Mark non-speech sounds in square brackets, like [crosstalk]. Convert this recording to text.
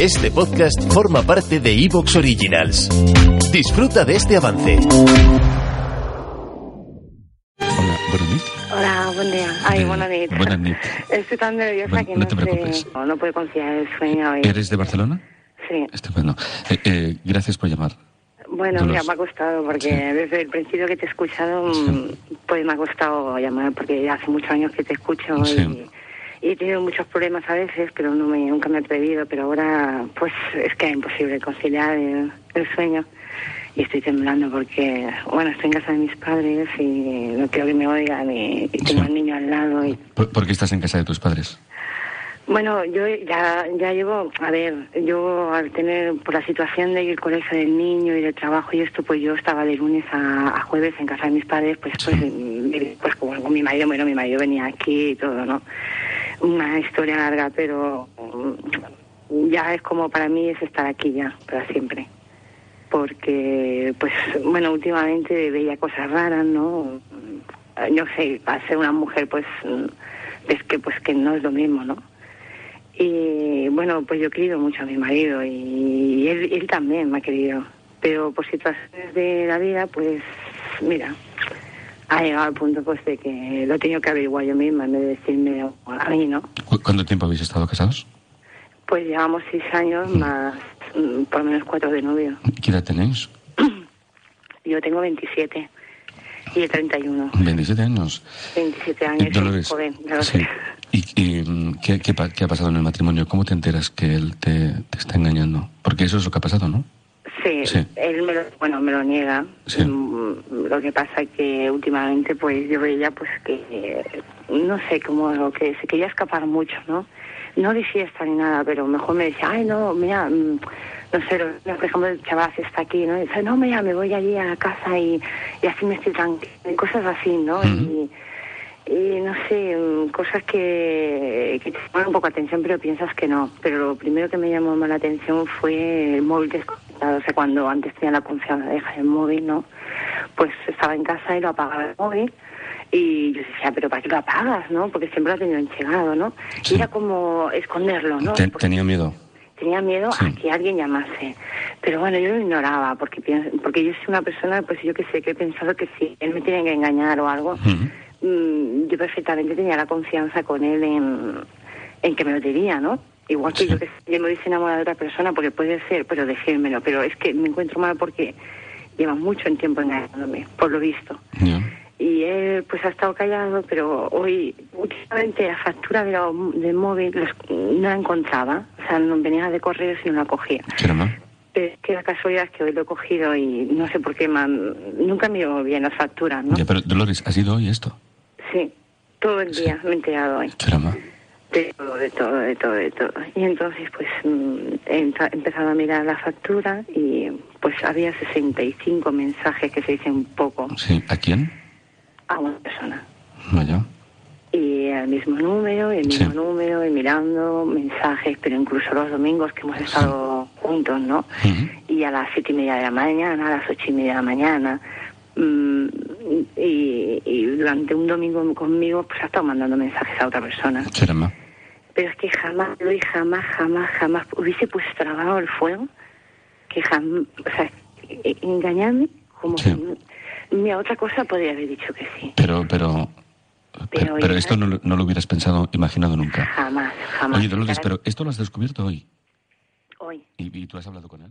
Este podcast forma parte de Evox Originals. Disfruta de este avance. Hola, buenas noches. Hola, buen día. Ay, Eh, buenas noches. buenas noches. Estoy tan nerviosa Bueno, que no no, te preocupes. sé. No, no puedo conciliar el sueño hoy. ¿Eres de Barcelona? Sí. Estupendo. Eh, eh, gracias por llamar. Bueno, Dolores. mira, me ha costado porque Sí. desde el principio que te he escuchado, Sí. mm, pues me ha costado llamar porque ya hace muchos años que te escucho Sí. y, y he tenido muchos problemas a veces, pero no me, nunca me he atrevido. Pero ahora, pues es que es imposible conciliar el, el sueño. Y estoy temblando porque, bueno, estoy en casa de mis padres y no quiero que me oigan y, y tengo Sí. al niño al lado y ¿Por, por qué estás en casa de tus padres? Bueno, yo ya, ya llevo, a ver, yo al tener, por la situación del colegio del niño y del trabajo y esto, pues yo estaba de lunes a, a jueves en casa de mis padres, pues, pues, mm, pues como mi marido, bueno, mi marido venía aquí y todo, ¿no? Una historia larga, pero mm, ya es como para mí es estar aquí ya, para siempre. Porque, pues, bueno, últimamente veía cosas raras, ¿no? No sé, al ser una mujer, pues, mm, ves que, pues, que no es lo mismo, ¿no? Y bueno, pues yo he querido mucho a mi marido y él, él también me ha querido. Pero por situaciones de la vida, pues mira, ha llegado al punto pues de que lo he tenido que averiguar yo misma en vez de decirme a mí, ¿no? ¿Cu- ¿Cuánto tiempo habéis estado casados? Pues llevamos seis años más mm, por lo menos cuatro de novio. ¿Qué edad tenéis? [clears throat] Yo tengo 27 y él 31. 27 años. 27 Eh, años, Dolores. joven, lo sí. ¿Y, y, mm, ¿qué, qué, qué ha pasado en el matrimonio? ¿Cómo te enteras que él te, te está engañando? Porque eso es lo que ha pasado, ¿no? Sí, Sí. él me lo, bueno, me lo niega. Sí. Mm, Lo que pasa es que últimamente pues yo veía pues que, no sé, como que se quería escapar mucho, ¿no? No de fiesta ni nada, pero mejor me decía, ay, no, mira, mm, no sé, por ejemplo, el chaval está aquí, ¿no? Y dice, no, mira, me voy allí a la casa y, y así me estoy tranquila, y cosas así, ¿no? Y, y no sé, mm, cosas que, que te llaman un poco atención, pero piensas que no. Pero lo primero que me llamó más la atención fue el móvil desconectado. O sea, cuando antes tenía la confianza de dejar el móvil, ¿no? Pues estaba en casa y lo apagaba el móvil. Y yo decía, pero ¿para qué lo apagas, no? Porque siempre lo ha tenido enchegado, ¿no? Sí. Y era como esconderlo, ¿no? Tenía miedo. tenía miedo Sí. a que alguien llamase. Pero bueno, yo lo ignoraba, porque pienso, porque yo soy una persona, pues yo que sé, que he pensado que si él me tiene que engañar o algo, mm, yo perfectamente tenía la confianza con él en, en que me lo diría, ¿no? Igual que Sí. yo que yo me hubiese enamorado de otra persona, porque puede ser, pero decírmelo. Pero es que me encuentro mal porque lleva mucho en tiempo engañándome, por lo visto. Y él pues ha estado callado, pero hoy, últimamente la factura de del móvil los- no la encontraba. O sea, no venía de correos y no la cogía. ¿Qué? Pero es que la casualidad es que hoy lo he cogido y no sé por qué, man, nunca miro bien las facturas, ¿no? Ya, pero Dolores, ¿ha sido hoy esto? Sí, todo el día me he enterado hoy. ¿Qué? De todo, de todo, de todo, de todo. Y entonces, pues, mm, he he empezado a mirar la factura y, pues, había 65 mensajes que se dicen poco Sí. ¿A quién? a una persona. Vaya. Y el mismo número, el mismo Sí. número, y mirando mensajes, pero incluso los domingos que hemos estado juntos, ¿no? Y a las siete y media de la mañana, a las ocho y media de la mañana. mm, y, y durante un domingo conmigo, pues ha estado mandando mensajes a otra persona. Pero es que jamás, Luis, jamás, jamás, jamás hubiese puesto lavado el fuego. Que jamás, o sea, e- engañarme como Sí. que ni a otra cosa podría haber dicho que sí. Pero, pero... Pero, Pero esto no, lo- no lo hubieras pensado, imaginado nunca. Jamás, jamás. Oye, Dolores, pero esto lo has descubierto hoy. Hoy. ¿Y, y tú has hablado con él?